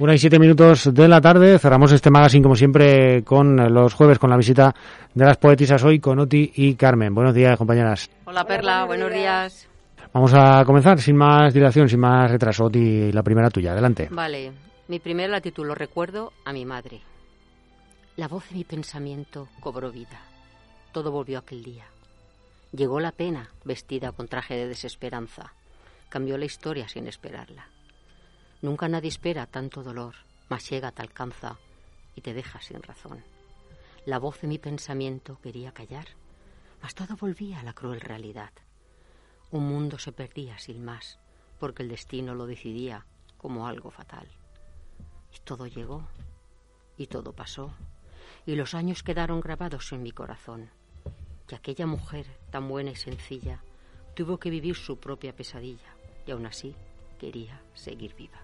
Una y siete minutos de la tarde. Cerramos este magazine, como siempre, con los jueves, con la visita de las poetisas hoy, con Oti y Carmen. Buenos días, compañeras. Hola, Perla. Buenos días. Vamos a comenzar sin más dilación, sin más retraso. Oti, la primera tuya. Adelante. Vale. Mi primera la titulo Recuerdo a mi madre. La voz de mi pensamiento cobró vida. Todo volvió aquel día. Llegó la pena, vestida con traje de desesperanza. Cambió la historia sin esperarla. Nunca nadie espera tanto dolor, mas llega, te alcanza y te deja sin razón. La voz de mi pensamiento quería callar, mas todo volvía a la cruel realidad. Un mundo se perdía sin más, porque el destino lo decidía como algo fatal. Y todo llegó, y todo pasó, y los años quedaron grabados en mi corazón. Y aquella mujer tan buena y sencilla tuvo que vivir su propia pesadilla, y aún así quería seguir viva.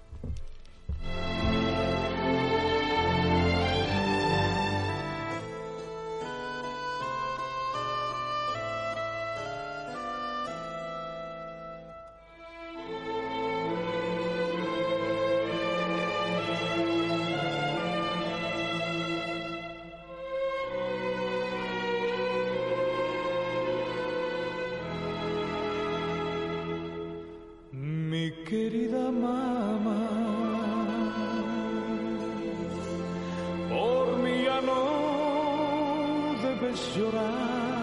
Debes llorar.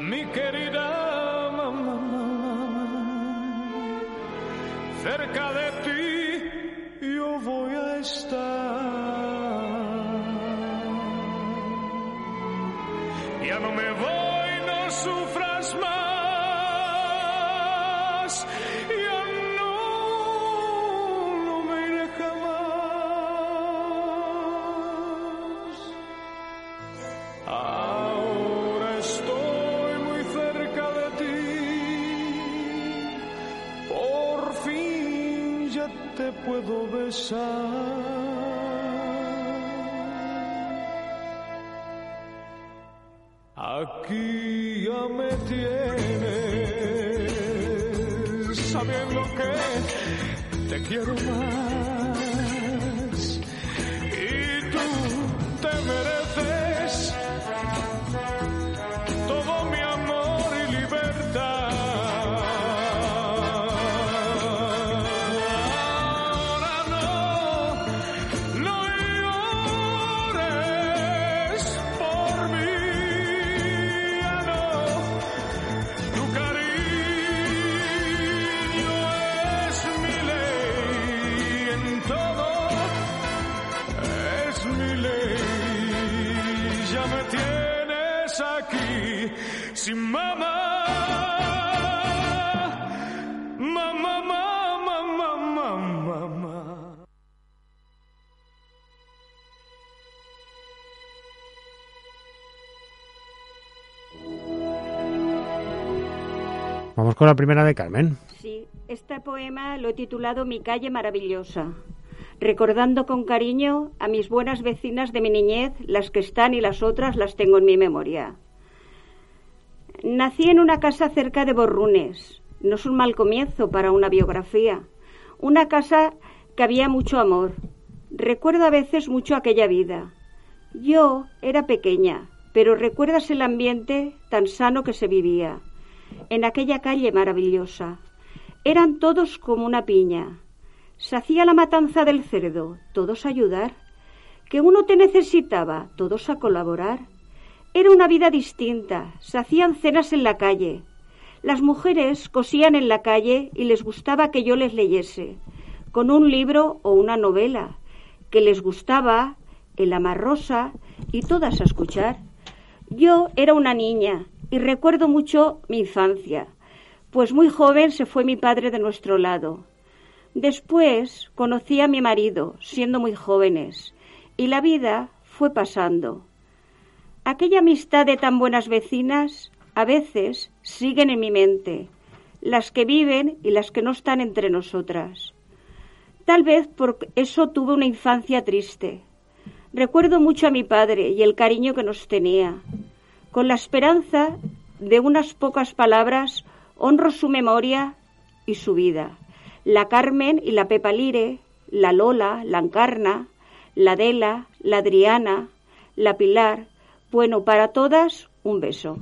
Mi querida mamá, cerca de besar. Aquí ya me tienes, sabiendo que te quiero más. Con la primera de Carmen. Sí, este poema lo he titulado Mi calle maravillosa, recordando con cariño a mis buenas vecinas de mi niñez, las que están y las otras las tengo en mi memoria. Nací en una casa cerca de Borrunes. No es un mal comienzo para una biografía. Una casa que había mucho amor. Recuerdo a veces mucho aquella vida. Yo era pequeña, pero recuerdas el ambiente tan sano que se vivía en aquella calle maravillosa. Eran todos como una piña. Se hacía la matanza del cerdo, todos a ayudar. Que uno te necesitaba, todos a colaborar. Era una vida distinta, se hacían cenas en la calle. Las mujeres cosían en la calle y les gustaba que yo les leyese, con un libro o una novela, que les gustaba el amarrosa y todas a escuchar. Yo era una niña y recuerdo mucho mi infancia, pues muy joven se fue mi padre de nuestro lado. Después conocí a mi marido, siendo muy jóvenes, y la vida fue pasando. Aquella amistad de tan buenas vecinas a veces siguen en mi mente, las que viven y las que no están entre nosotras. Tal vez por eso tuve una infancia triste. Recuerdo mucho a mi padre y el cariño que nos tenía. Con la esperanza de unas pocas palabras honro su memoria y su vida. La Carmen y la Pepa Lire, la Lola, la Encarna, la Adela, la Adriana, la Pilar. Bueno, para todas, un beso.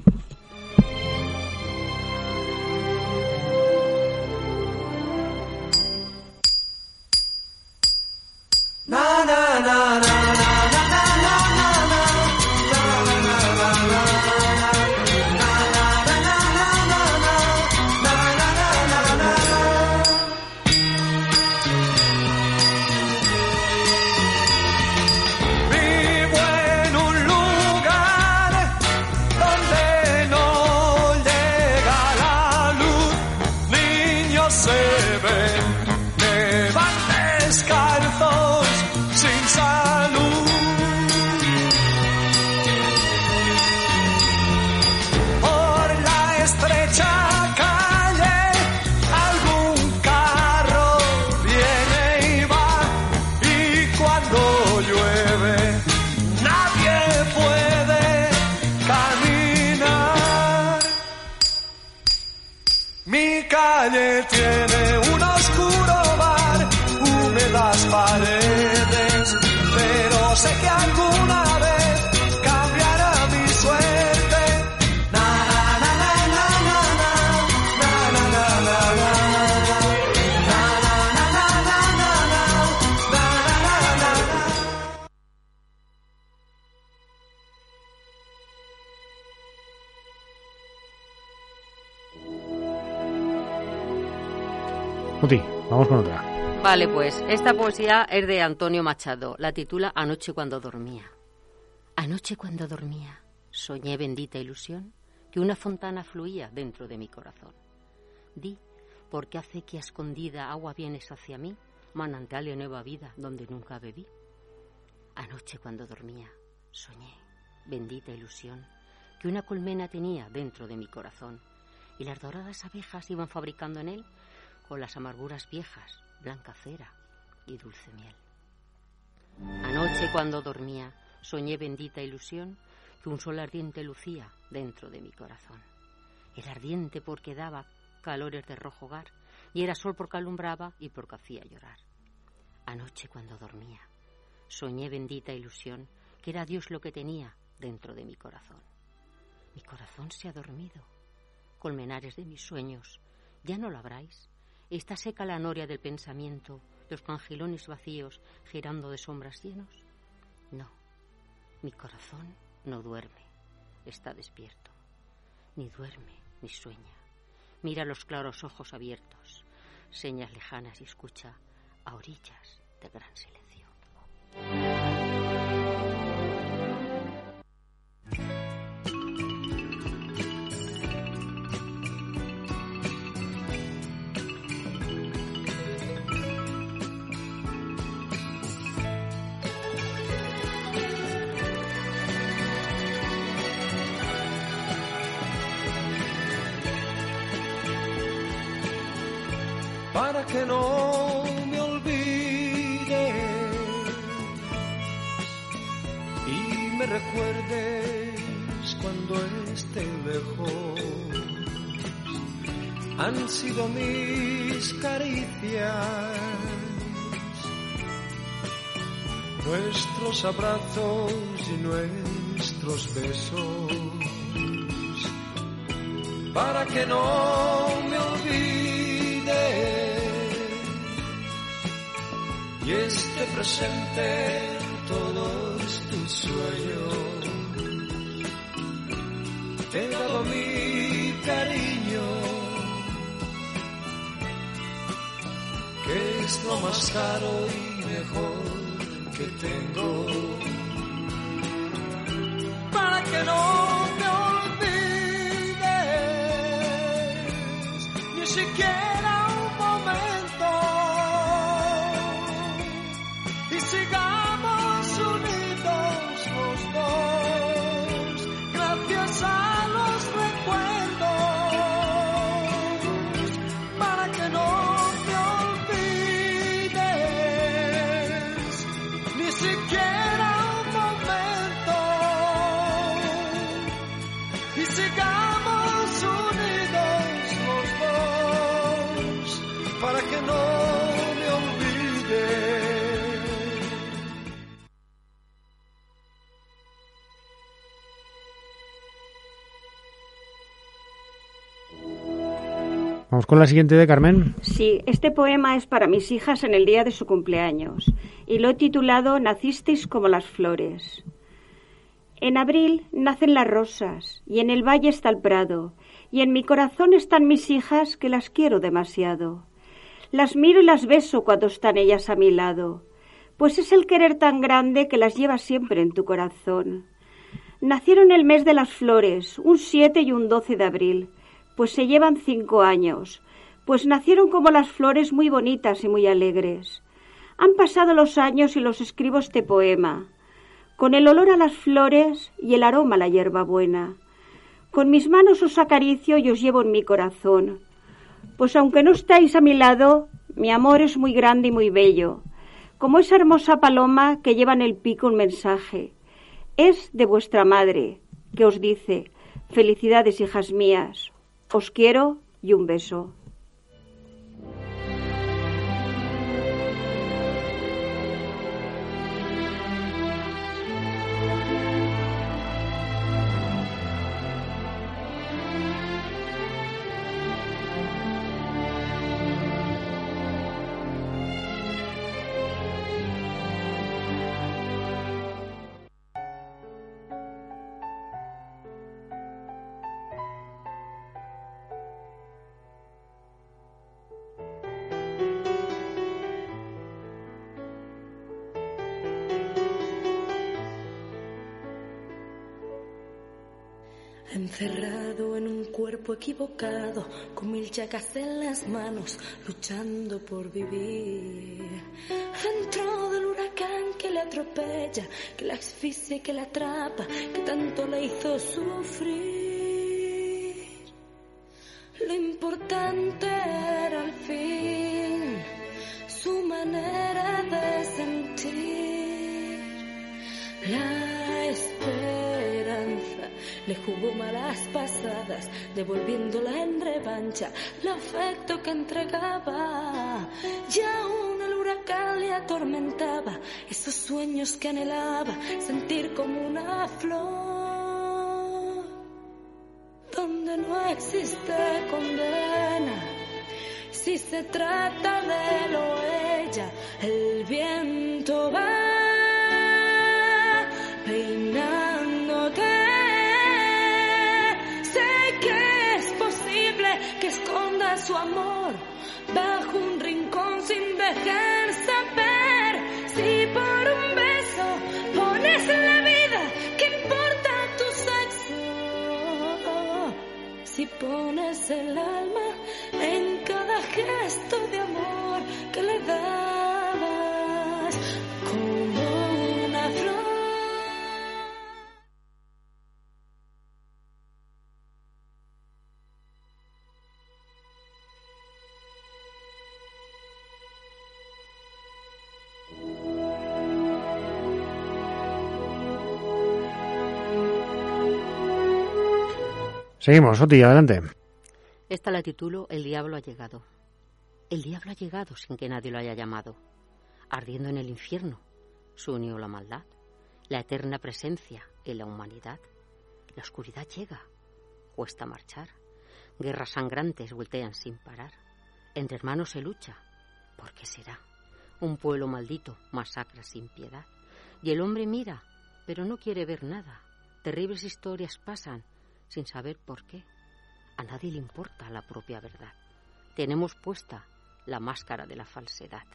Vale, pues esta poesía es de Antonio Machado. La titula Anoche cuando dormía. Anoche cuando dormía, soñé bendita ilusión que una fontana fluía dentro de mi corazón. Di, porque hace que escondida agua vienes hacia mí, manantial de nueva vida donde nunca bebí. Anoche cuando dormía, soñé, bendita ilusión, que una colmena tenía dentro de mi corazón, y las doradas abejas iban fabricando en él con las amarguras viejas, blanca cera y dulce miel. Anoche cuando dormía, soñé bendita ilusión que un sol ardiente lucía dentro de mi corazón. Era ardiente porque daba calores de rojo hogar y era sol porque alumbraba y porque hacía llorar. Anoche cuando dormía, soñé bendita ilusión que era Dios lo que tenía dentro de mi corazón. Mi corazón se ha dormido. Colmenares de mis sueños, ¿ya no lo habráis? ¿Está seca la noria del pensamiento, los pangilones vacíos girando de sombras llenos? No, mi corazón no duerme, está despierto. Ni duerme, ni sueña. Mira los claros ojos abiertos, señas lejanas y escucha a orillas de gran silencio. Para que no me olvides y me recuerdes cuando esté lejos. Han sido mis caricias, nuestros abrazos y nuestros besos, para que no me olvides y esté presente en todos tus sueños. Te he dado mi cariño, que es lo más caro y mejor que tengo. Para que no con la siguiente de Carmen. Sí, este poema es para mis hijas en el día de su cumpleaños y lo he titulado Nacisteis como las flores. En abril nacen las rosas y en el valle está el prado y en mi corazón están mis hijas que las quiero demasiado. Las miro y las beso cuando están ellas a mi lado, pues es el querer tan grande que las llevas siempre en tu corazón. Nacieron el mes de las flores, un 7 y un 12 de abril, pues se llevan cinco años, pues nacieron como las flores muy bonitas y muy alegres. Han pasado los años y los escribo este poema, con el olor a las flores y el aroma a la hierbabuena. Con mis manos os acaricio y os llevo en mi corazón, pues aunque no estáis a mi lado, mi amor es muy grande y muy bello, como esa hermosa paloma que lleva en el pico un mensaje. Es de vuestra madre, que os dice, felicidades hijas mías, os quiero y un beso. Encerrado en un cuerpo equivocado, con mil llagas en las manos, luchando por vivir. Dentro del huracán que le atropella, que la asfixia y que la atrapa, que tanto le hizo sufrir. Lo importante era al fin su manera de sentir. La le jugó malas pasadas, devolviéndola en revancha el afecto que entregaba. Y aún el huracán le atormentaba esos sueños que anhelaba, sentir como una flor donde no existe condena. Si se trata de lo ella, el viento va su amor bajo un rincón sin dejar saber. Si por un beso pones la vida, ¿qué importa tu sexo? Si pones el alma en cada gesto de amor que le dabas Seguimos, Oti, adelante. Esta la titulo El diablo ha llegado. El diablo ha llegado sin que nadie lo haya llamado. Ardiendo en el infierno, se unió la maldad, la eterna presencia en la humanidad. La oscuridad llega, cuesta marchar. Guerras sangrantes voltean sin parar. Entre hermanos se lucha. ¿Por qué será? Un pueblo maldito masacra sin piedad. Y el hombre mira, pero no quiere ver nada. Terribles historias pasan sin saber por qué. A nadie le importa la propia verdad. Tenemos puesta la máscara de la falsedad.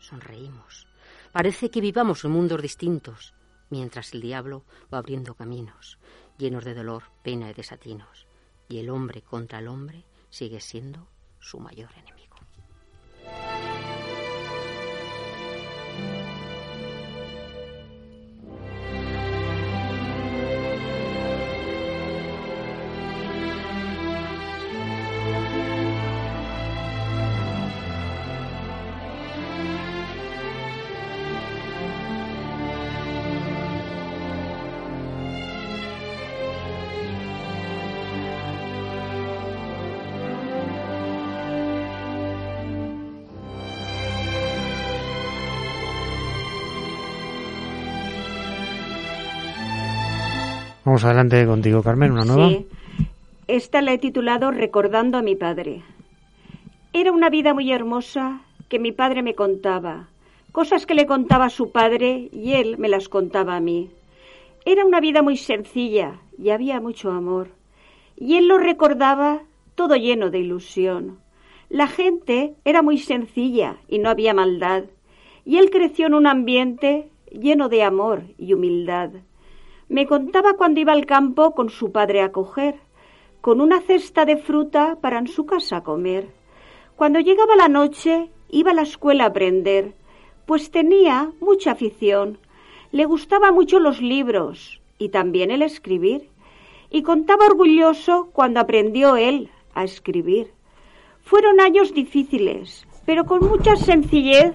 Sonreímos. Parece que vivamos en mundos distintos, mientras el diablo va abriendo caminos, llenos de dolor, pena y desatinos. Y el hombre contra el hombre sigue siendo su mayor enemigo. Vamos adelante contigo, Carmen, una nueva. Sí. Esta la he titulado Recordando a mi padre. Era una vida muy hermosa que mi padre me contaba, cosas que le contaba a su padre y él me las contaba a mí. Era una vida muy sencilla y había mucho amor. Y él lo recordaba todo lleno de ilusión. La gente era muy sencilla y no había maldad. Y él creció en un ambiente lleno de amor y humildad. Me contaba cuando iba al campo con su padre a coger, con una cesta de fruta para en su casa comer. Cuando llegaba la noche iba a la escuela a aprender, pues tenía mucha afición. Le gustaba mucho los libros y también el escribir. Y contaba orgulloso cuando aprendió él a escribir. Fueron años difíciles, pero con mucha sencillez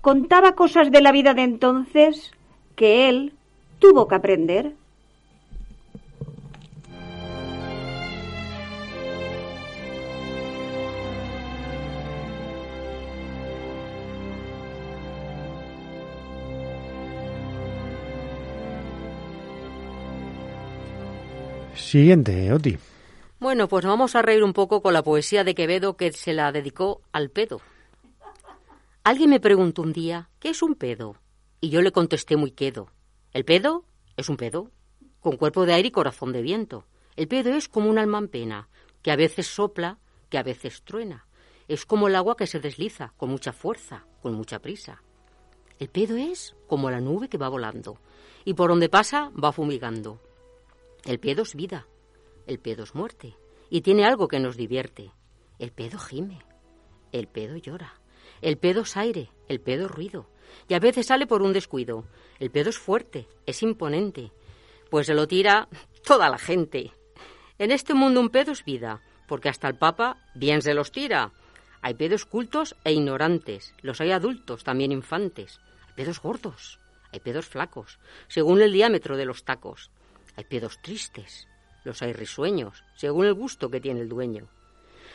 contaba cosas de la vida de entonces que él tuvo que aprender. Siguiente, Oti. Bueno, pues vamos a reír un poco con la poesía de Quevedo que se la dedicó al pedo. Alguien me preguntó un día, ¿qué es un pedo? Y yo le contesté muy quedo. El pedo es un pedo, con cuerpo de aire y corazón de viento. El pedo es como un alma en pena, que a veces sopla, que a veces truena. Es como el agua que se desliza, con mucha fuerza, con mucha prisa. El pedo es como la nube que va volando, y por donde pasa va fumigando. El pedo es vida, el pedo es muerte, y tiene algo que nos divierte. El pedo gime, el pedo llora, el pedo es aire, el pedo es ruido, y a veces sale por un descuido. El pedo es fuerte, es imponente, pues se lo tira toda la gente. En este mundo un pedo es vida, porque hasta el Papa bien se los tira. Hay pedos cultos e ignorantes, los hay adultos, también infantes. Hay pedos gordos, hay pedos flacos, según el diámetro de los tacos. Hay pedos tristes, los hay risueños, según el gusto que tiene el dueño.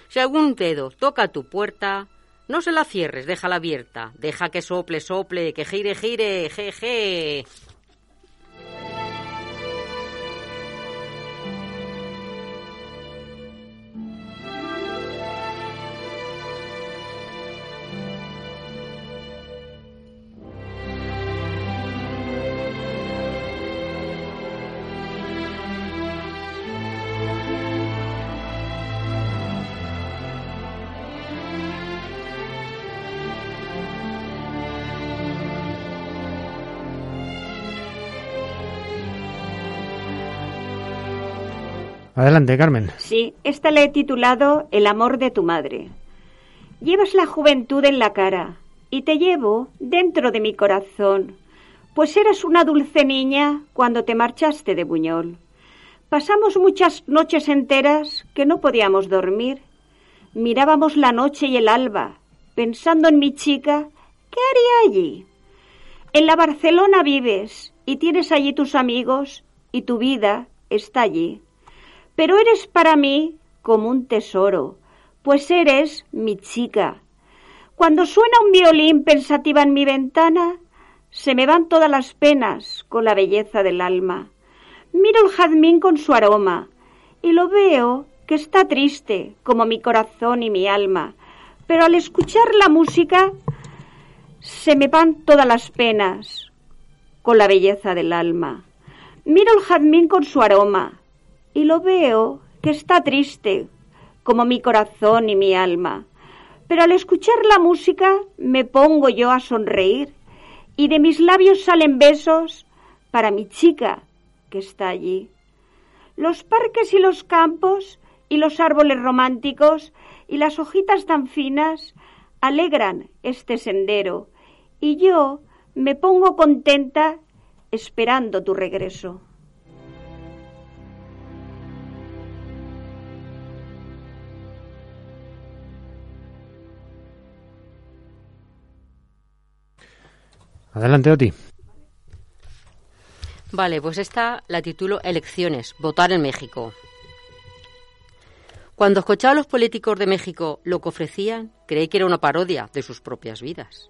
Si algún pedo toca tu puerta, no se la cierres, déjala abierta. Deja que sople, sople, que gire, gire, jeje. Adelante, Carmen. Sí, esta le he titulado El amor de tu madre. Llevas la juventud en la cara y te llevo dentro de mi corazón, pues eras una dulce niña cuando te marchaste de Buñol. Pasamos muchas noches enteras que no podíamos dormir. Mirábamos la noche y el alba, pensando en mi chica, ¿qué haría allí? En la Barcelona vives y tienes allí tus amigos y tu vida está allí pero eres para mí como un tesoro, pues eres mi chica. Cuando suena un violín pensativa en mi ventana, se me van todas las penas con la belleza del alma. Miro el jazmín con su aroma y lo veo que está triste como mi corazón y mi alma, pero al escuchar la música se me van todas las penas con la belleza del alma. Miro el jazmín con su aroma y lo veo que está triste como mi corazón y mi alma, pero al escuchar la música me pongo yo a sonreír y de mis labios salen besos para mi chica que está allí. Los parques y los campos y los árboles románticos y las hojitas tan finas alegran este sendero y yo me pongo contenta esperando tu regreso. Adelante, Oti. Vale, pues esta la titulo Elecciones, votar en México. Cuando escuchaba a los políticos de México lo que ofrecían, creí que era una parodia de sus propias vidas.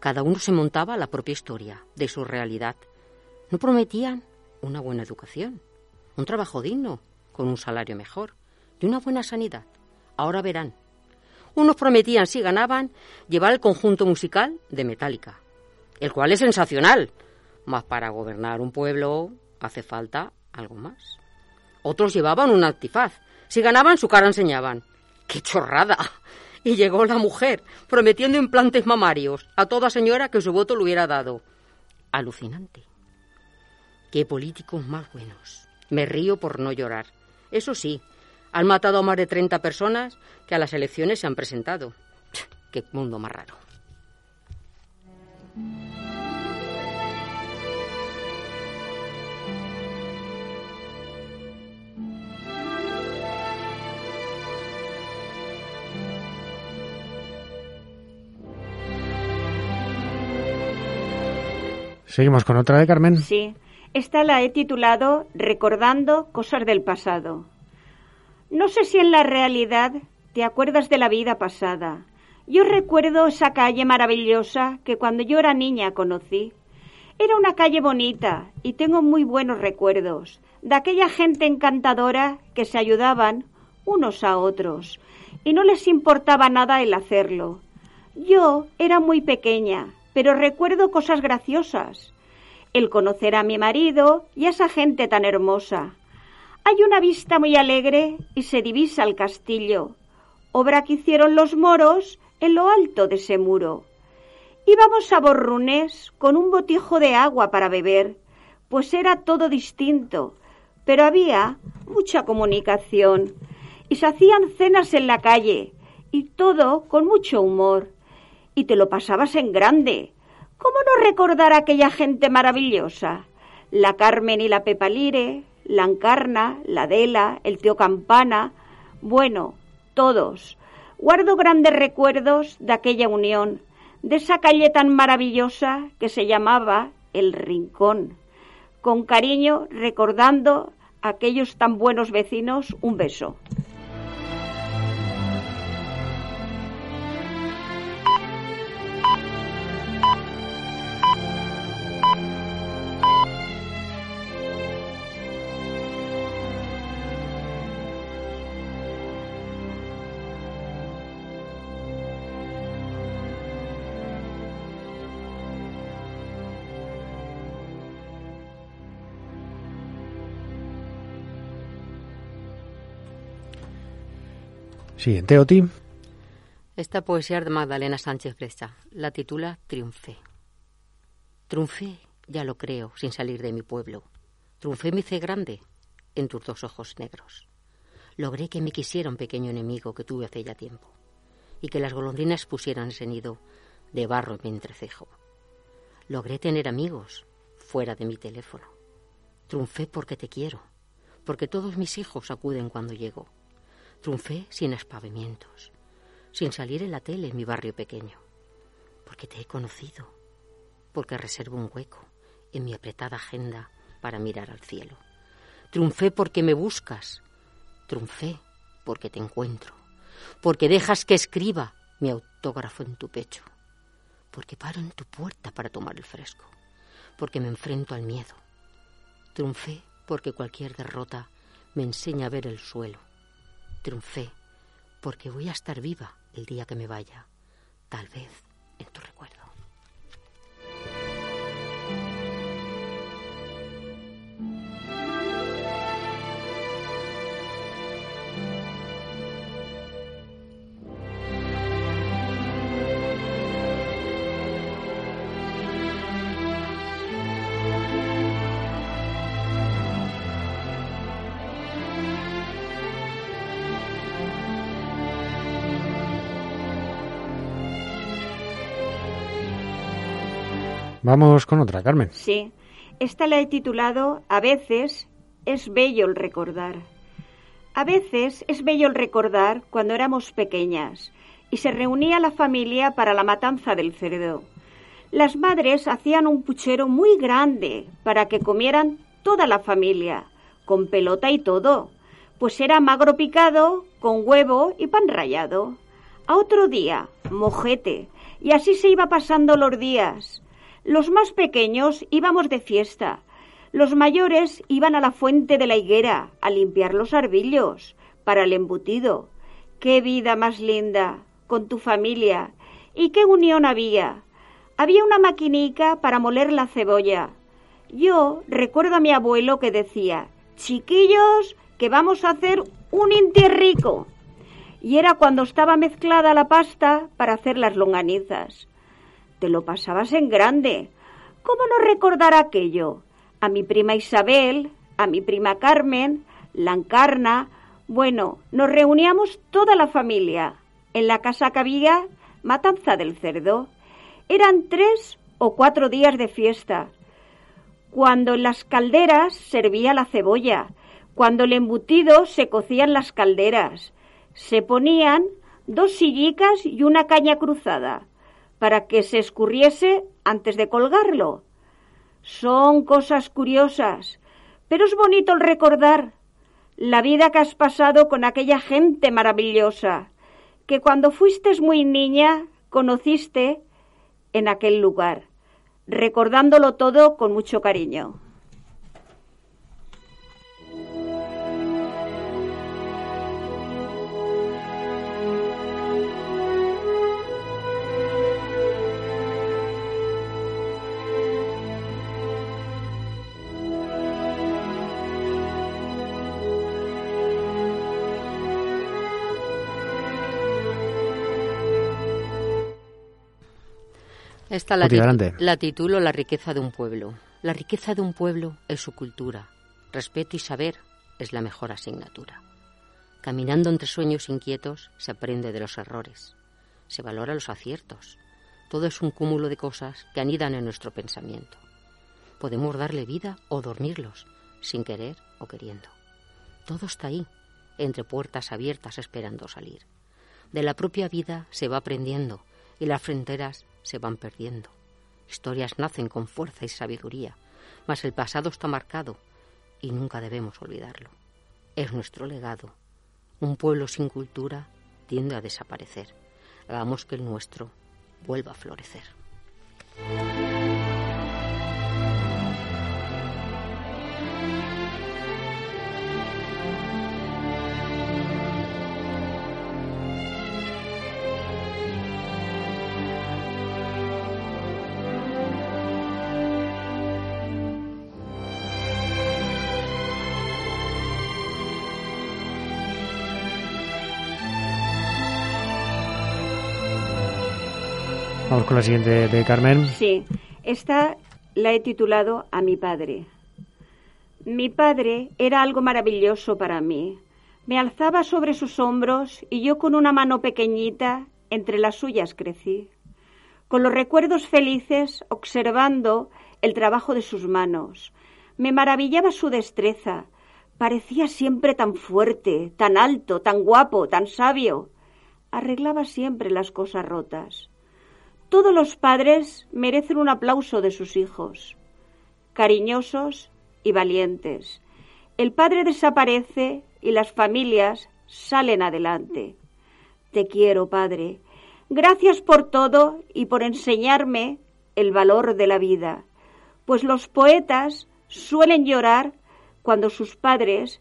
Cada uno se montaba la propia historia de su realidad. No prometían una buena educación, un trabajo digno, con un salario mejor y una buena sanidad. Ahora verán. Unos prometían, si ganaban, llevar el conjunto musical de Metallica, el cual es sensacional, mas para gobernar un pueblo hace falta algo más. Otros llevaban un antifaz, si ganaban, su cara enseñaban. ¡Qué chorrada! Y llegó la mujer, prometiendo implantes mamarios a toda señora que su voto le hubiera dado. Alucinante. ¡Qué políticos más buenos! Me río por no llorar. Eso sí, han matado a más de 30 personas que a las elecciones se han presentado. ¡Qué mundo más raro! Seguimos con otra de Carmen. Sí, esta la he titulado Recordando cosas del pasado. No sé si en la realidad te acuerdas de la vida pasada. Yo recuerdo esa calle maravillosa que cuando yo era niña conocí. Era una calle bonita y tengo muy buenos recuerdos de aquella gente encantadora que se ayudaban unos a otros y no les importaba nada el hacerlo. Yo era muy pequeña, pero recuerdo cosas graciosas. El conocer a mi marido y a esa gente tan hermosa. Hay una vista muy alegre y se divisa el castillo, obra que hicieron los moros en lo alto de ese muro. Íbamos a Borrunes con un botijo de agua para beber, pues era todo distinto, pero había mucha comunicación y se hacían cenas en la calle y todo con mucho humor y te lo pasabas en grande. ¿Cómo no recordar a aquella gente maravillosa? La Carmen y la Pepalire, la Encarna, la Adela, el tío Campana, bueno, todos. Guardo grandes recuerdos de aquella unión, de esa calle tan maravillosa que se llamaba El Rincón. Con cariño, recordando a aquellos tan buenos vecinos, un beso. Siguiente, Oti. Esta poesía de Magdalena Sánchez Brecha la titula Triunfé. Triunfé, ya lo creo, sin salir de mi pueblo. Triunfé me hice grande en tus dos ojos negros. Logré que me quisiera un pequeño enemigo que tuve hace ya tiempo y que las golondrinas pusieran ese nido de barro en mi entrecejo. Logré tener amigos fuera de mi teléfono. Triunfé porque te quiero, porque todos mis hijos acuden cuando llego Triunfé sin espavimientos, sin salir en la tele en mi barrio pequeño, porque te he conocido, porque reservo un hueco en mi apretada agenda para mirar al cielo. Triunfé porque me buscas Triunfé porque te encuentro, porque dejas que escriba mi autógrafo en tu pecho, porque paro en tu puerta para tomar el fresco, porque me enfrento al miedo. Triunfé porque cualquier derrota me enseña a ver el suelo. Triunfé porque voy a estar viva el día que me vaya, tal vez en tu recuerdo. Vamos con otra, Carmen. Sí, esta la he titulado A veces es bello el recordar. A veces es bello el recordar cuando éramos pequeñas y se reunía la familia para la matanza del cerdo. Las madres hacían un puchero muy grande para que comieran toda la familia, con pelota y todo, pues era magro picado, con huevo y pan rallado. A otro día, mojete, y así se iba pasando los días. Los más pequeños íbamos de fiesta. Los mayores iban a la fuente de la higuera a limpiar los arbillos para el embutido. Qué vida más linda, con tu familia. Y qué unión había. Había una maquinica para moler la cebolla. Yo recuerdo a mi abuelo que decía, chiquillos, que vamos a hacer un rico. Y era cuando estaba mezclada la pasta para hacer las longanizas te lo pasabas en grande. ¿Cómo no recordar aquello? A mi prima Isabel, a mi prima Carmen, la Encarna. Bueno, nos reuníamos toda la familia. En la casa que matanza del cerdo. Eran tres o cuatro días de fiesta. Cuando en las calderas servía la cebolla, cuando el embutido se cocían las calderas, se ponían dos sillicas y una caña cruzada para que se escurriese antes de colgarlo. Son cosas curiosas, pero es bonito el recordar la vida que has pasado con aquella gente maravillosa, que cuando fuiste muy niña conociste en aquel lugar, recordándolo todo con mucho cariño. Esta la, la titulo La riqueza de un pueblo. La riqueza de un pueblo es su cultura. Respeto y saber es la mejor asignatura. Caminando entre sueños inquietos se aprende de los errores, se valora los aciertos. Todo es un cúmulo de cosas que anidan en nuestro pensamiento. Podemos darle vida o dormirlos, sin querer o queriendo. Todo está ahí, entre puertas abiertas esperando salir. De la propia vida se va aprendiendo y las fronteras se van perdiendo. Historias nacen con fuerza y sabiduría, mas el pasado está marcado y nunca debemos olvidarlo. Es nuestro legado. Un pueblo sin cultura tiende a desaparecer. Hagamos que el nuestro vuelva a florecer. Vamos con la siguiente de Carmen. Sí, esta la he titulado A mi padre. Mi padre era algo maravilloso para mí. Me alzaba sobre sus hombros y yo con una mano pequeñita entre las suyas crecí. Con los recuerdos felices observando el trabajo de sus manos. Me maravillaba su destreza. Parecía siempre tan fuerte, tan alto, tan guapo, tan sabio. Arreglaba siempre las cosas rotas. Todos los padres merecen un aplauso de sus hijos, cariñosos y valientes. El padre desaparece y las familias salen adelante. Te quiero, Padre. Gracias por todo y por enseñarme el valor de la vida, pues los poetas suelen llorar cuando sus padres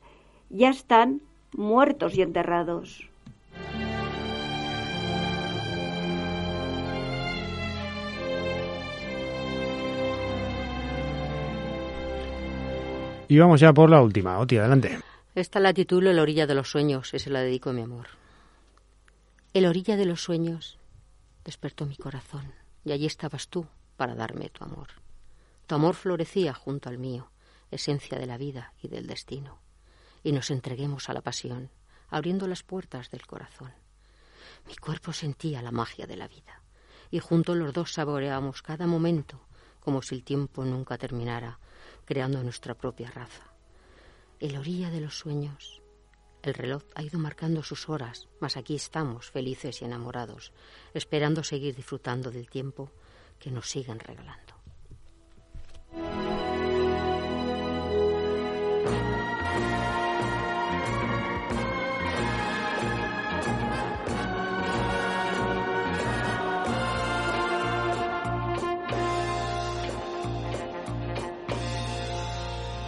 ya están muertos y enterrados. Y vamos ya por la última. Oti, adelante. Esta la titulo La orilla de los sueños y se la dedico a mi amor. El orilla de los sueños despertó mi corazón y allí estabas tú para darme tu amor. Tu amor florecía junto al mío, esencia de la vida y del destino, y nos entreguemos a la pasión, abriendo las puertas del corazón. Mi cuerpo sentía la magia de la vida, y juntos los dos saboreábamos cada momento como si el tiempo nunca terminara, creando nuestra propia raza. El orilla de los sueños. El reloj ha ido marcando sus horas, mas aquí estamos, felices y enamorados, esperando seguir disfrutando del tiempo que nos siguen regalando.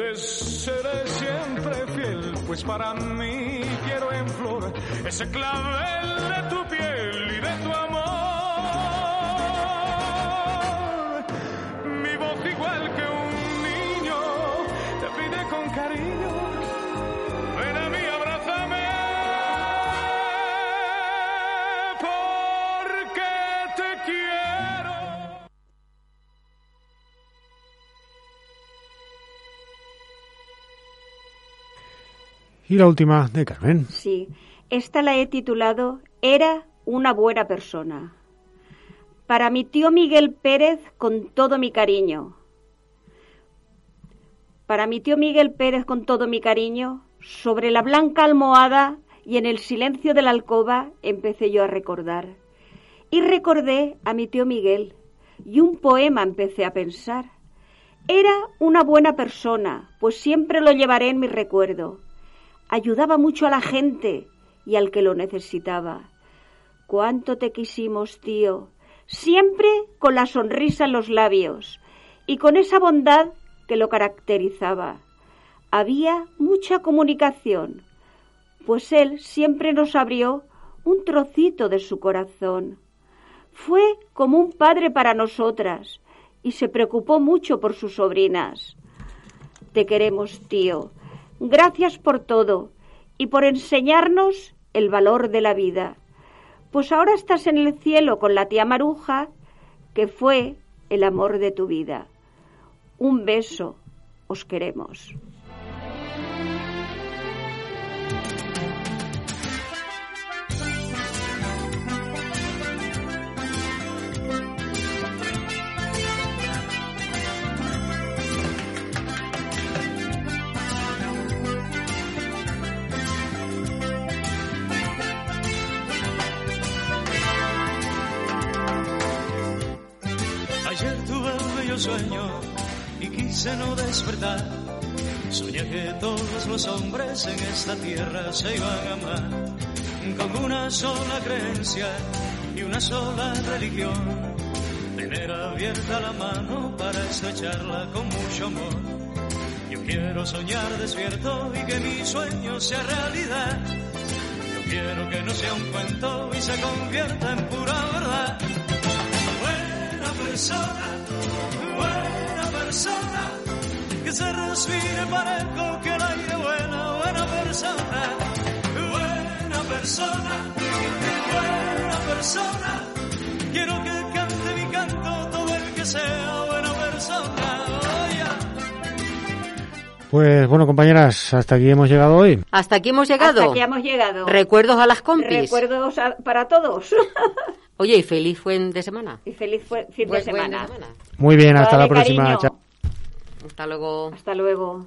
Te seré siempre fiel, pues para mí quiero en flor ese clavel de tu piel y de tu amor. Y la última de Carmen. Sí, esta la he titulado Era una buena persona. Para mi tío Miguel Pérez con todo mi cariño. Para mi tío Miguel Pérez con todo mi cariño, sobre la blanca almohada y en el silencio de la alcoba empecé yo a recordar. Y recordé a mi tío Miguel y un poema empecé a pensar. Era una buena persona, pues siempre lo llevaré en mi recuerdo ayudaba mucho a la gente y al que lo necesitaba. Cuánto te quisimos, tío, siempre con la sonrisa en los labios y con esa bondad que lo caracterizaba. Había mucha comunicación, pues él siempre nos abrió un trocito de su corazón. Fue como un padre para nosotras y se preocupó mucho por sus sobrinas. Te queremos, tío, Gracias por todo y por enseñarnos el valor de la vida. Pues ahora estás en el cielo con la tía Maruja, que fue el amor de tu vida. Un beso, os queremos. Sueño y quise no despertar. Soñé que todos los hombres en esta tierra se iban a amar con una sola creencia y una sola religión. Tener abierta la mano para estrecharla con mucho amor. Yo quiero soñar despierto y que mi sueño sea realidad. Yo quiero que no sea un cuento y se convierta en pura verdad Pues bueno, compañeras, hasta aquí hemos llegado hoy. Hasta aquí hemos llegado. Hasta aquí hemos llegado. Recuerdos a las compis. Recuerdos a- para todos. Oye, y feliz buen de semana. y feliz fue- fin Buen- de buen semana. Muy bien, hasta la próxima. cariño. Hasta luego. Hasta luego.